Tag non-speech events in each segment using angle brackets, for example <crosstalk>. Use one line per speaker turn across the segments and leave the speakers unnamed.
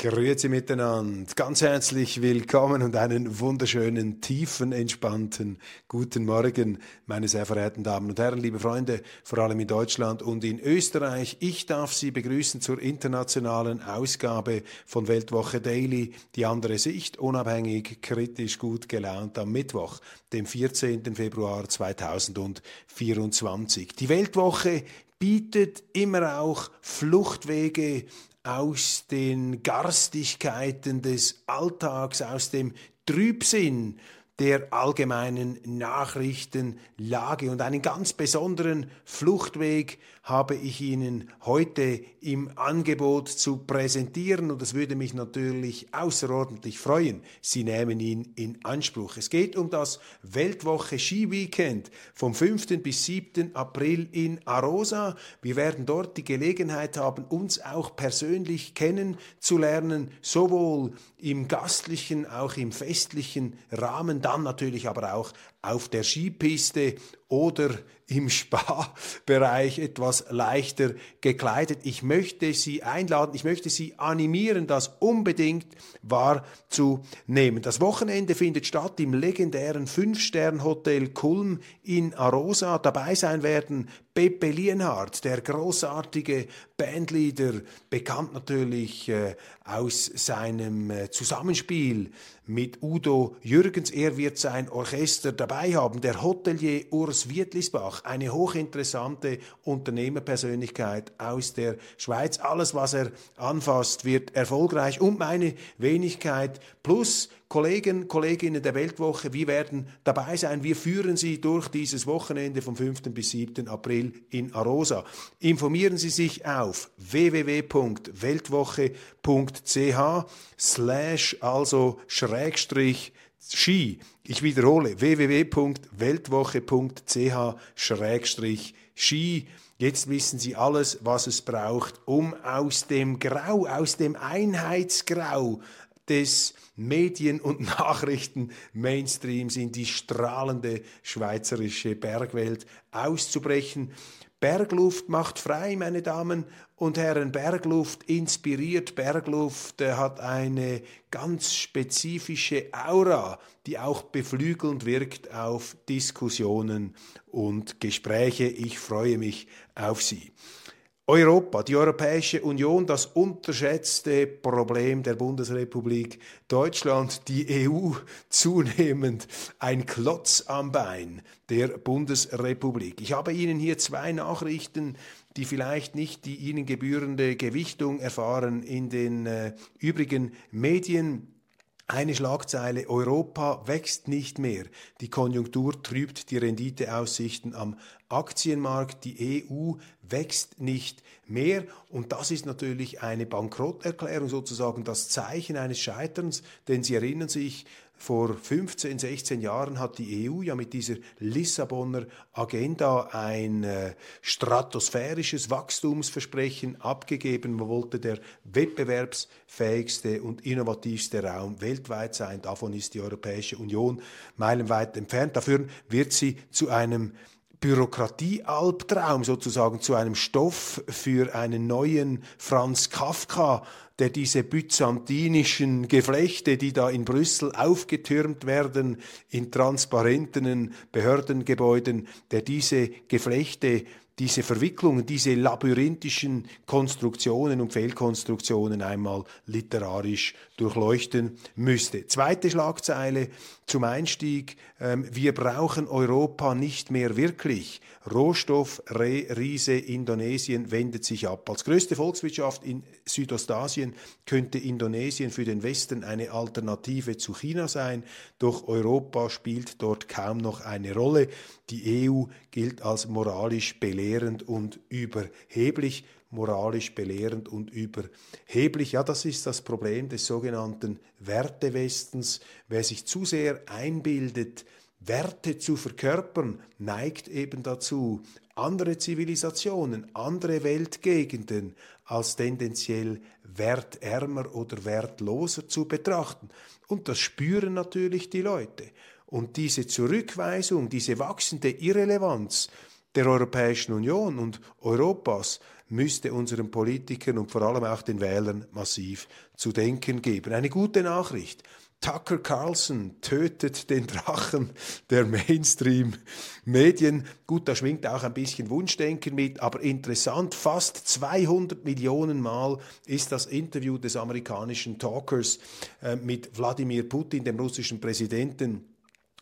Grüezi miteinander, ganz herzlich willkommen und einen wunderschönen, tiefen, entspannten guten Morgen, meine sehr verehrten Damen und Herren, liebe Freunde, vor allem in Deutschland und in Österreich. Ich darf Sie begrüßen zur internationalen Ausgabe von Weltwoche Daily, die andere Sicht, unabhängig, kritisch, gut gelaunt am Mittwoch, dem 14. Februar 2024. Die Weltwoche bietet immer auch Fluchtwege aus den Garstigkeiten des Alltags, aus dem Trübsinn der allgemeinen Nachrichtenlage. Und einen ganz besonderen Fluchtweg habe ich Ihnen heute im Angebot zu präsentieren und es würde mich natürlich außerordentlich freuen, Sie nehmen ihn in Anspruch. Es geht um das Weltwoche Skiweekend vom 5. bis 7. April in Arosa. Wir werden dort die Gelegenheit haben, uns auch persönlich kennenzulernen, sowohl im gastlichen, auch im festlichen Rahmen, dann natürlich aber auch auf der Skipiste oder im Spa-Bereich etwas leichter gekleidet. Ich möchte Sie einladen, ich möchte Sie animieren, das unbedingt wahrzunehmen. Das Wochenende findet statt im legendären Fünf-Stern-Hotel Kulm in Arosa. Dabei sein werden Pepe Lienhardt, der großartige Bandleader, bekannt natürlich äh, aus seinem äh, Zusammenspiel mit Udo Jürgens. Er wird sein Orchester dabei haben. Der Hotelier Urs Wietlisbach, eine hochinteressante Unternehmerpersönlichkeit aus der Schweiz. Alles, was er anfasst, wird erfolgreich. Und meine Wenigkeit plus Kollegen, Kolleginnen der Weltwoche, wir werden dabei sein. Wir führen Sie durch dieses Wochenende vom 5. bis 7. April in Arosa. Informieren Sie sich auf www.weltwoche.ch slash also Schrägstrich Ski. Ich wiederhole www.weltwoche.ch Schrägstrich Ski. Jetzt wissen Sie alles, was es braucht, um aus dem Grau, aus dem Einheitsgrau des Medien- und <laughs> Nachrichten-Mainstreams in die strahlende schweizerische Bergwelt auszubrechen. Bergluft macht frei, meine Damen und Herren. Bergluft inspiriert. Bergluft äh, hat eine ganz spezifische Aura, die auch beflügelnd wirkt auf Diskussionen und Gespräche. Ich freue mich auf Sie. Europa, die Europäische Union, das unterschätzte Problem der Bundesrepublik Deutschland, die EU zunehmend ein Klotz am Bein der Bundesrepublik. Ich habe Ihnen hier zwei Nachrichten, die vielleicht nicht die ihnen gebührende Gewichtung erfahren in den äh, übrigen Medien. Eine Schlagzeile, Europa wächst nicht mehr. Die Konjunktur trübt die Renditeaussichten am Aktienmarkt. Die EU wächst nicht mehr. Und das ist natürlich eine Bankrotterklärung, sozusagen das Zeichen eines Scheiterns. Denn Sie erinnern sich, vor 15, 16 Jahren hat die EU ja mit dieser Lissabonner Agenda ein äh, stratosphärisches Wachstumsversprechen abgegeben. Man wollte der wettbewerbsfähigste und innovativste Raum weltweit sein. Davon ist die Europäische Union meilenweit entfernt. Dafür wird sie zu einem Bürokratiealbtraum sozusagen zu einem Stoff für einen neuen Franz Kafka, der diese byzantinischen Geflechte, die da in Brüssel aufgetürmt werden, in transparenten Behördengebäuden, der diese Geflechte diese Verwicklungen, diese labyrinthischen Konstruktionen und Fehlkonstruktionen einmal literarisch durchleuchten müsste. Zweite Schlagzeile zum Einstieg. Ähm, wir brauchen Europa nicht mehr wirklich. Rohstoffriese Indonesien wendet sich ab. Als größte Volkswirtschaft in Südostasien könnte Indonesien für den Westen eine Alternative zu China sein, doch Europa spielt dort kaum noch eine Rolle. Die EU gilt als moralisch belehrend und überheblich moralisch belehrend und überheblich. Ja, das ist das Problem des sogenannten Wertewestens. Wer sich zu sehr einbildet, Werte zu verkörpern, neigt eben dazu, andere Zivilisationen, andere Weltgegenden als tendenziell wertärmer oder wertloser zu betrachten. Und das spüren natürlich die Leute. Und diese Zurückweisung, diese wachsende Irrelevanz der Europäischen Union und Europas müsste unseren Politikern und vor allem auch den Wählern massiv zu denken geben. Eine gute Nachricht. Tucker Carlson tötet den Drachen der Mainstream-Medien. Gut, da schwingt auch ein bisschen Wunschdenken mit, aber interessant, fast 200 Millionen Mal ist das Interview des amerikanischen Talkers äh, mit Wladimir Putin, dem russischen Präsidenten,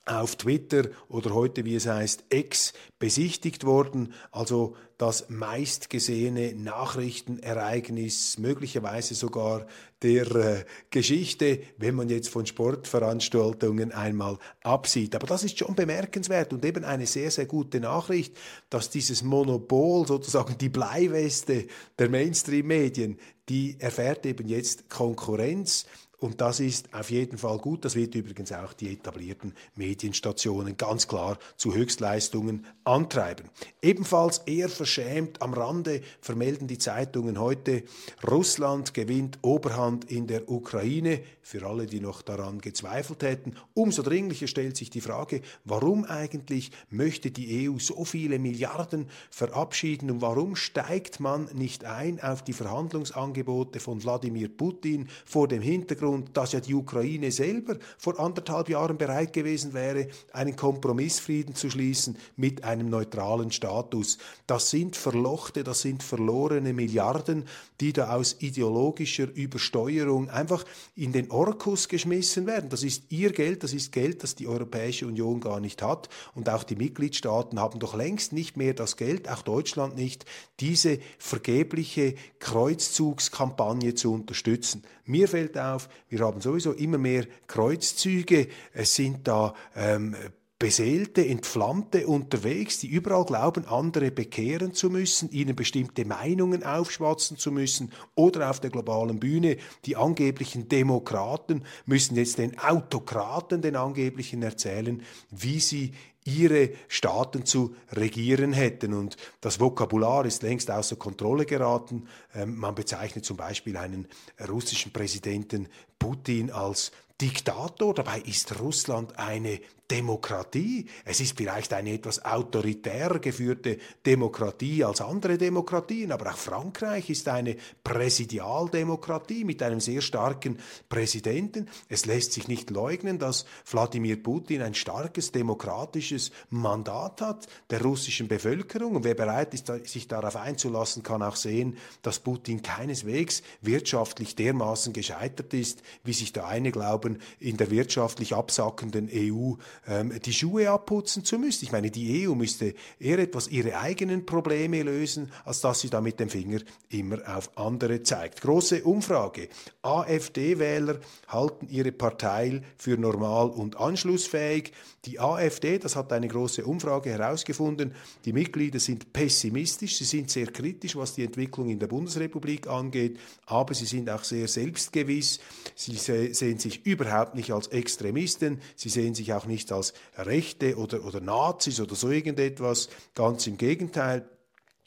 auf Twitter oder heute, wie es heißt, X besichtigt worden. Also das meistgesehene Nachrichtenereignis, möglicherweise sogar der äh, Geschichte, wenn man jetzt von Sportveranstaltungen einmal absieht. Aber das ist schon bemerkenswert und eben eine sehr, sehr gute Nachricht, dass dieses Monopol, sozusagen die Bleiweste der Mainstream-Medien, die erfährt eben jetzt Konkurrenz und das ist auf jeden Fall gut. Das wird übrigens auch die etablierten Medienstationen ganz klar zu Höchstleistungen antreiben. Ebenfalls eher verschämt am Rande vermelden die Zeitungen heute, Russland gewinnt Oberhand in der Ukraine. Für alle, die noch daran gezweifelt hätten. Umso dringlicher stellt sich die Frage, warum eigentlich möchte die EU so viele Milliarden verabschieden und warum steigt man nicht ein auf die Verhandlungsangebote von Wladimir Putin vor dem Hintergrund, Hintergrund, dass ja die Ukraine selber vor anderthalb Jahren bereit gewesen wäre, einen Kompromissfrieden zu schließen mit einem neutralen Status. Das sind verlochte, das sind verlorene Milliarden, die da aus ideologischer Übersteuerung einfach in den Orkus geschmissen werden. Das ist ihr Geld, das ist Geld, das die Europäische Union gar nicht hat. Und auch die Mitgliedstaaten haben doch längst nicht mehr das Geld, auch Deutschland nicht, diese vergebliche Kreuzzugskampagne zu unterstützen. Mir fällt auf, wir haben sowieso immer mehr Kreuzzüge. Es sind da ähm, Beseelte, Entflammte unterwegs, die überall glauben, andere bekehren zu müssen, ihnen bestimmte Meinungen aufschwatzen zu müssen oder auf der globalen Bühne die angeblichen Demokraten müssen jetzt den Autokraten, den angeblichen erzählen, wie sie ihre Staaten zu regieren hätten. Und das Vokabular ist längst außer Kontrolle geraten. Ähm, man bezeichnet zum Beispiel einen russischen Präsidenten Putin als Diktator. Dabei ist Russland eine Demokratie. Es ist vielleicht eine etwas autoritär geführte Demokratie als andere Demokratien, aber auch Frankreich ist eine Präsidialdemokratie mit einem sehr starken Präsidenten. Es lässt sich nicht leugnen, dass Wladimir Putin ein starkes demokratisches Mandat hat der russischen Bevölkerung. Und wer bereit ist, sich darauf einzulassen, kann auch sehen, dass Putin keineswegs wirtschaftlich dermaßen gescheitert ist, wie sich da eine glauben, in der wirtschaftlich absackenden EU ähm, die Schuhe abputzen zu müssen. Ich meine, die EU müsste eher etwas ihre eigenen Probleme lösen, als dass sie da mit dem Finger immer auf andere zeigt. Große Umfrage. AfD-Wähler halten ihre Partei für normal und anschlussfähig. Die AfD, das hat eine große Umfrage herausgefunden, die Mitglieder sind pessimistisch, sie sind sehr kritisch, was die Entwicklung in der Bundesrepublik angeht, aber sie sind auch sehr selbstgewiss, sie sehen sich überhaupt nicht als Extremisten, sie sehen sich auch nicht als Rechte oder, oder Nazis oder so irgendetwas, ganz im Gegenteil.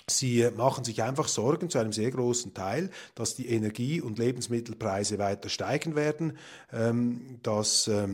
Sie machen sich einfach Sorgen zu einem sehr großen Teil, dass die Energie- und Lebensmittelpreise weiter steigen werden, ähm, dass ähm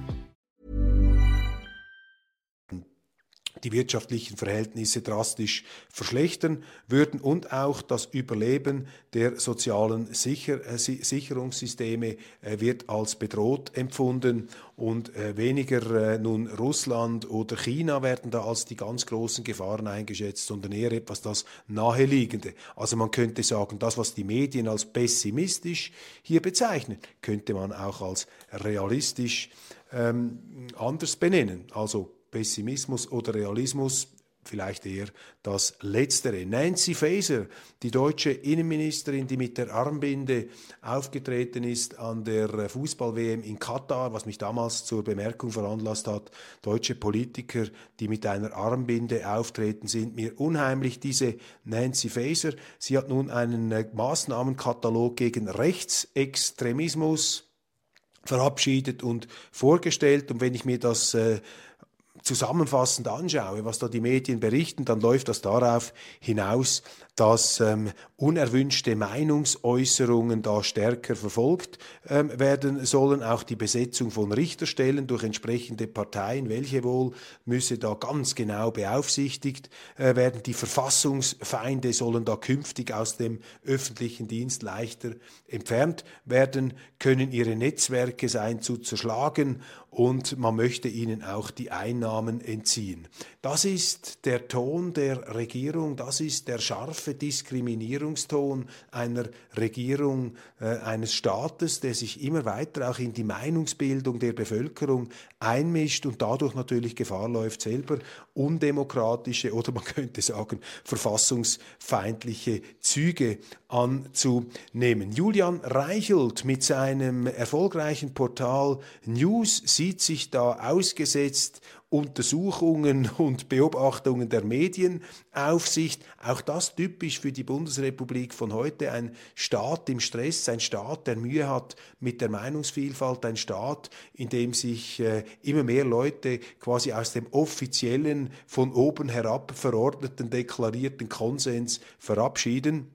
die wirtschaftlichen Verhältnisse drastisch verschlechtern würden und auch das Überleben der sozialen Sicher äh, Sicherungssysteme äh, wird als bedroht empfunden und äh, weniger nun Russland oder China werden da als die ganz großen Gefahren eingeschätzt, sondern eher etwas das Naheliegende. Also man könnte sagen, das, was die Medien als pessimistisch hier bezeichnen, könnte man auch als realistisch ähm, anders benennen. Also Pessimismus oder Realismus, vielleicht eher das Letztere. Nancy Faeser, die deutsche Innenministerin, die mit der Armbinde aufgetreten ist an der Fußball-WM in Katar, was mich damals zur Bemerkung veranlasst hat, deutsche Politiker, die mit einer Armbinde auftreten, sind mir unheimlich. Diese Nancy Faeser, sie hat nun einen äh, Maßnahmenkatalog gegen Rechtsextremismus verabschiedet und vorgestellt. Und wenn ich mir das äh, zusammenfassend anschaue, was da die Medien berichten, dann läuft das darauf hinaus, dass ähm, unerwünschte Meinungsäußerungen da stärker verfolgt ähm, werden sollen. Auch die Besetzung von Richterstellen durch entsprechende Parteien, welche wohl, müsse da ganz genau beaufsichtigt äh, werden. Die Verfassungsfeinde sollen da künftig aus dem öffentlichen Dienst leichter entfernt werden können. Ihre Netzwerke seien zu zerschlagen und man möchte ihnen auch die Einnahmen entziehen. Das ist der Ton der Regierung, das ist der scharfe Diskriminierungston einer Regierung, äh, eines Staates, der sich immer weiter auch in die Meinungsbildung der Bevölkerung einmischt und dadurch natürlich Gefahr läuft, selber undemokratische oder <laughs> man könnte sagen verfassungsfeindliche Züge anzunehmen. Julian Reichelt mit seinem erfolgreichen Portal News sieht sich da ausgesetzt Untersuchungen und Beobachtungen der Medienaufsicht. Auch das typisch für die Bundesrepublik von heute. Ein Staat im Stress, ein Staat, der Mühe hat mit der Meinungsvielfalt, ein Staat, in dem sich äh, immer mehr Leute quasi aus dem offiziellen, von oben herab verordneten, deklarierten Konsens verabschieden.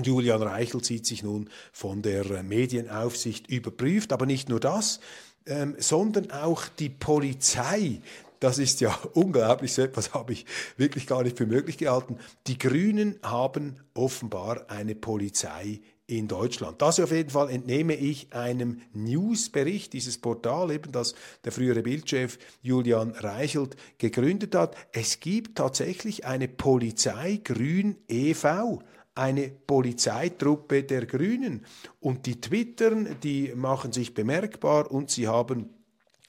Und Julian Reichel sieht sich nun von der Medienaufsicht überprüft. Aber nicht nur das, ähm, sondern auch die Polizei, das ist ja <laughs> unglaublich, so etwas habe ich wirklich gar nicht für möglich gehalten. Die Grünen haben offenbar eine Polizei in Deutschland. Das auf jeden Fall entnehme ich einem Newsbericht dieses Portal, eben das der frühere Bildchef Julian Reichelt gegründet hat. Es gibt tatsächlich eine Polizei Grün e.V eine Polizeitruppe der Grünen. Und die twittern, die machen sich bemerkbar und sie haben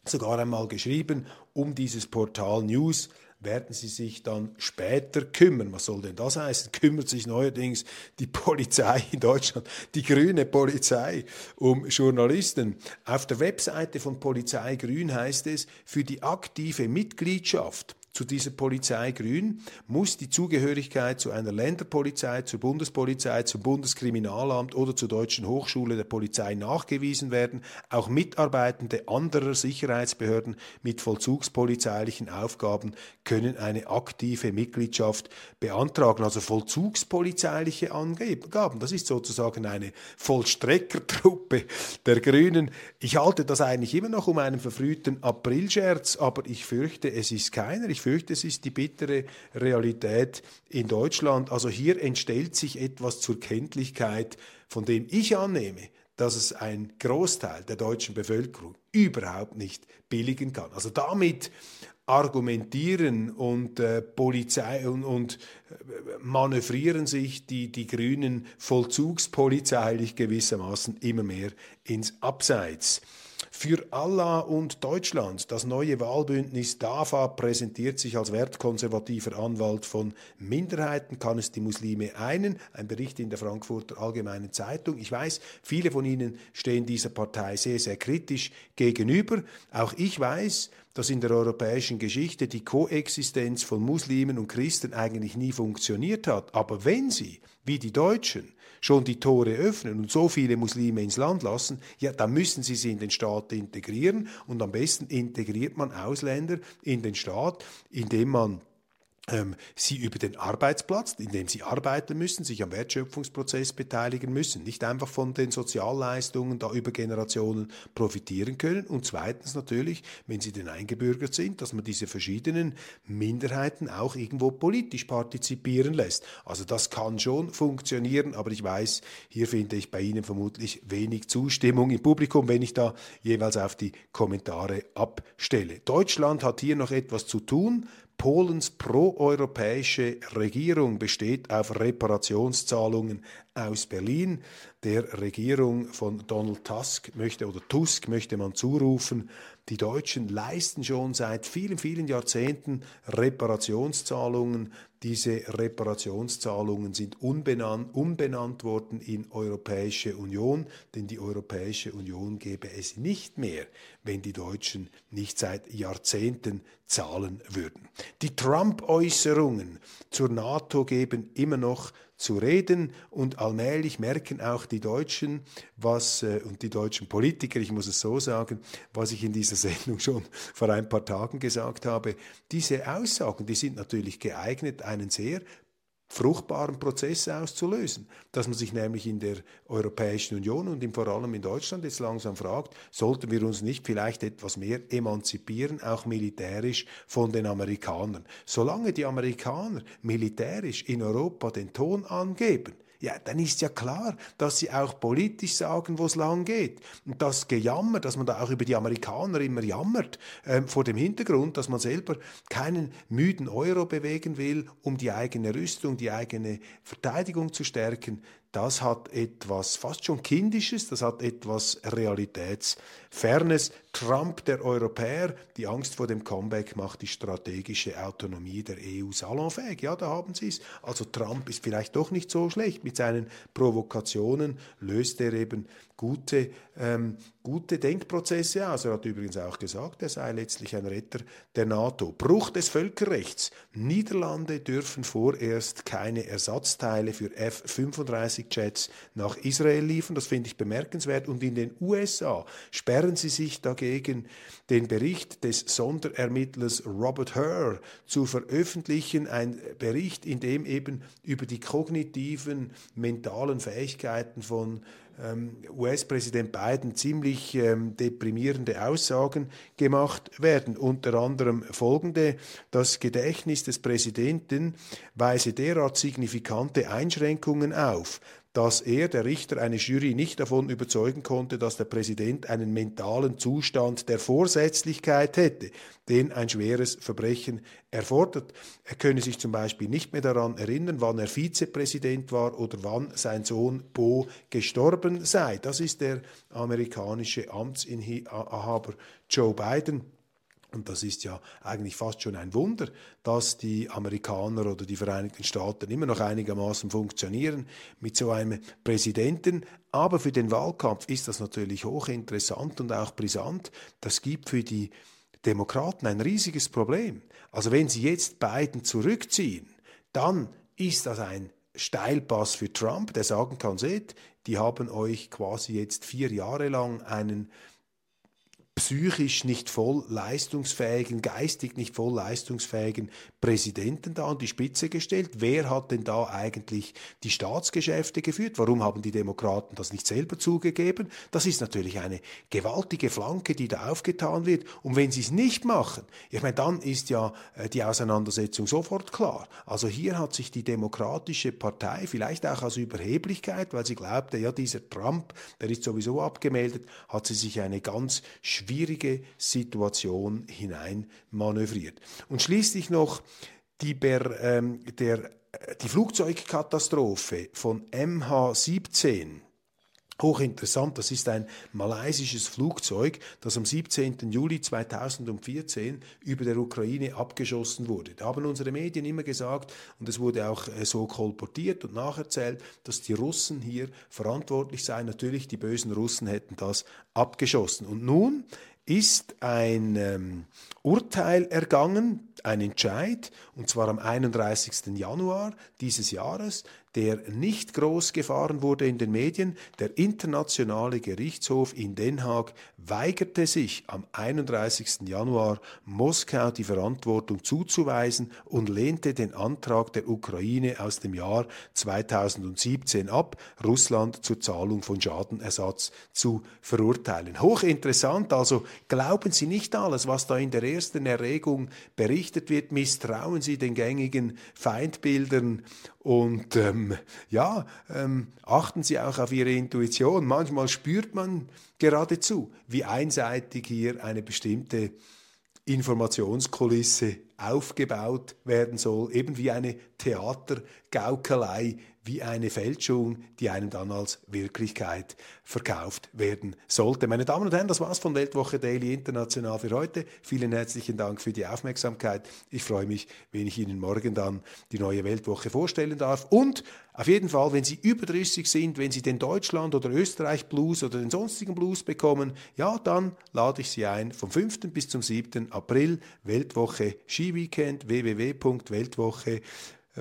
sogar einmal geschrieben, um dieses Portal News werden sie sich dann später kümmern. Was soll denn das heißen? Kümmert sich neuerdings die Polizei in Deutschland, die grüne Polizei, um Journalisten. Auf der Webseite von Polizei Grün heißt es, für die aktive Mitgliedschaft zu dieser Polizei Grün muss die Zugehörigkeit zu einer Länderpolizei, zur Bundespolizei, zum Bundeskriminalamt oder zur Deutschen Hochschule der Polizei nachgewiesen werden. Auch Mitarbeitende anderer Sicherheitsbehörden mit vollzugspolizeilichen Aufgaben können eine aktive Mitgliedschaft beantragen. Also vollzugspolizeiliche Angaben. Das ist sozusagen eine Vollstreckertruppe der Grünen. Ich halte das eigentlich immer noch um einen verfrühten Aprilscherz, aber ich fürchte, es ist keiner. Ich fürchte, es ist die bittere Realität in Deutschland. Also hier entstellt sich etwas zur Kenntlichkeit, von dem ich annehme, dass es ein Großteil der deutschen Bevölkerung überhaupt nicht billigen kann. Also damit argumentieren und äh, Polizei und, und äh, manövrieren sich die, die Grünen vollzugspolizeilich gewissermaßen immer mehr ins Abseits. Für Allah und Deutschland. Das neue Wahlbündnis DAFA präsentiert sich als wertkonservativer Anwalt von Minderheiten. Kann es die Muslime einen? Ein Bericht in der Frankfurter Allgemeinen Zeitung. Ich weiß, viele von Ihnen stehen dieser Partei sehr, sehr kritisch gegenüber. Auch ich weiß, dass in der europäischen Geschichte die Koexistenz von Muslimen und Christen eigentlich nie funktioniert hat. Aber wenn sie, wie die Deutschen, schon die Tore öffnen und so viele Muslime ins Land lassen, ja, dann müssen sie sie in den Staat integrieren und am besten integriert man Ausländer in den Staat, indem man ähm, sie über den Arbeitsplatz, in dem sie arbeiten müssen, sich am Wertschöpfungsprozess beteiligen müssen, nicht einfach von den Sozialleistungen da über Generationen profitieren können. Und zweitens natürlich, wenn sie denn eingebürgert sind, dass man diese verschiedenen Minderheiten auch irgendwo politisch partizipieren lässt. Also das kann schon funktionieren, aber ich weiß, hier finde ich bei Ihnen vermutlich wenig Zustimmung im Publikum, wenn ich da jeweils auf die Kommentare abstelle. Deutschland hat hier noch etwas zu tun. Polens proeuropäische Regierung besteht auf Reparationszahlungen aus Berlin. Der Regierung von Donald Tusk möchte oder Tusk möchte man zurufen, die Deutschen leisten schon seit vielen, vielen Jahrzehnten Reparationszahlungen. Diese Reparationszahlungen sind unbenannt, umbenannt worden in Europäische Union, denn die Europäische Union gäbe es nicht mehr, wenn die Deutschen nicht seit Jahrzehnten zahlen würden. Die Trump-Äußerungen zur NATO geben immer noch zu reden und allmählich merken auch die Deutschen, was äh, und die deutschen Politiker, ich muss es so sagen, was ich in dieser <laughs> Sendung schon vor ein paar Tagen gesagt habe, diese Aussagen, die sind natürlich geeignet, einen sehr fruchtbaren Prozesse auszulösen. Dass man sich nämlich in der Europäischen Union und vor allem in Deutschland jetzt langsam fragt, sollten wir uns nicht vielleicht etwas mehr emanzipieren, auch militärisch von den Amerikanern. Solange die Amerikaner militärisch in Europa den Ton angeben, ja, dann ist ja klar, dass sie auch politisch sagen, wo es lang geht. Und das Gejammer, dass man da auch über die Amerikaner immer jammert, äh, vor dem Hintergrund, dass man selber keinen müden Euro bewegen will, um die eigene Rüstung, die eigene Verteidigung zu stärken, das hat etwas fast schon Kindisches, das hat etwas Realitätsfernes. Trump, der Europäer, die Angst vor dem Comeback macht die strategische Autonomie der EU salonfähig. Ja, da haben Sie es. Also Trump ist vielleicht doch nicht so schlecht. Mit seinen Provokationen löst er eben gute, ähm, gute Denkprozesse aus. Er hat übrigens auch gesagt, er sei letztlich ein Retter der NATO. Bruch des Völkerrechts. Niederlande dürfen vorerst keine Ersatzteile für F-35-Jets nach Israel liefern. Das finde ich bemerkenswert. Und in den USA sperren sie sich dagegen, den Bericht des Sonderermittlers Robert Hur zu veröffentlichen. Ein Bericht, in dem eben über die kognitiven, mentalen Fähigkeiten von US-Präsident Biden ziemlich ähm, deprimierende Aussagen gemacht werden. Unter anderem folgende, das Gedächtnis des Präsidenten weise derart signifikante Einschränkungen auf, dass er, der Richter, eine Jury nicht davon überzeugen konnte, dass der Präsident einen mentalen Zustand der Vorsätzlichkeit hätte, den ein schweres Verbrechen erfordert. Er könne sich zum Beispiel nicht mehr daran erinnern, wann er Vizepräsident war oder wann sein Sohn Bo gestorben sei. Das ist der amerikanische Amtsinhaber Joe Biden. Und das ist ja eigentlich fast schon ein Wunder, dass die Amerikaner oder die Vereinigten Staaten immer noch einigermaßen funktionieren mit so einem Präsidenten. Aber für den Wahlkampf ist das natürlich hochinteressant und auch brisant. Das gibt für die Demokraten ein riesiges Problem. Also wenn sie jetzt Biden zurückziehen, dann ist das ein Steilpass für Trump, der sagen kann, seht, die haben euch quasi jetzt vier Jahre lang einen psychisch nicht voll leistungsfähigen, geistig nicht voll leistungsfähigen Präsidenten da an die Spitze gestellt. Wer hat denn da eigentlich die Staatsgeschäfte geführt? Warum haben die Demokraten das nicht selber zugegeben? Das ist natürlich eine gewaltige Flanke, die da aufgetan wird. Und wenn sie es nicht machen, ich meine, dann ist ja äh, die Auseinandersetzung sofort klar. Also hier hat sich die Demokratische Partei vielleicht auch aus Überheblichkeit, weil sie glaubte, ja, dieser Trump, der ist sowieso abgemeldet, hat sie sich eine ganz schwierige Situation hinein manövriert. Und schließlich noch die, ähm, der, die Flugzeugkatastrophe von MH17 Hochinteressant, das ist ein malaysisches Flugzeug, das am 17. Juli 2014 über der Ukraine abgeschossen wurde. Da haben unsere Medien immer gesagt, und es wurde auch äh, so kolportiert und nacherzählt, dass die Russen hier verantwortlich seien. Natürlich, die bösen Russen hätten das abgeschossen. Und nun ist ein ähm, Urteil ergangen, ein Entscheid, und zwar am 31. Januar dieses Jahres der nicht groß gefahren wurde in den Medien. Der Internationale Gerichtshof in Den Haag weigerte sich am 31. Januar Moskau die Verantwortung zuzuweisen und lehnte den Antrag der Ukraine aus dem Jahr 2017 ab, Russland zur Zahlung von Schadenersatz zu verurteilen. Hochinteressant, also glauben Sie nicht alles, was da in der ersten Erregung berichtet wird, misstrauen Sie den gängigen Feindbildern und ähm, ja, ähm, achten Sie auch auf Ihre Intuition. Manchmal spürt man geradezu, wie einseitig hier eine bestimmte Informationskulisse aufgebaut werden soll, eben wie eine Theatergaukelei, wie eine Fälschung, die einem dann als Wirklichkeit verkauft werden sollte. Meine Damen und Herren, das war's von Weltwoche Daily International für heute. Vielen herzlichen Dank für die Aufmerksamkeit. Ich freue mich, wenn ich Ihnen morgen dann die neue Weltwoche vorstellen darf. Und auf jeden Fall, wenn Sie überdrüssig sind, wenn Sie den Deutschland- oder Österreich-Blues oder den sonstigen Blues bekommen, ja, dann lade ich Sie ein vom 5. bis zum 7. April Weltwoche Skiweekend www.weltwoche ch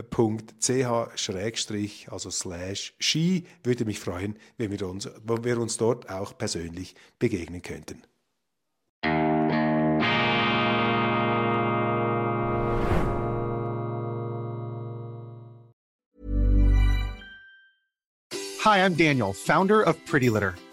also slash Ski. Würde mich freuen, wenn wir, uns, wenn wir uns dort auch persönlich begegnen könnten.
Hi, I'm Daniel, Founder of Pretty Litter.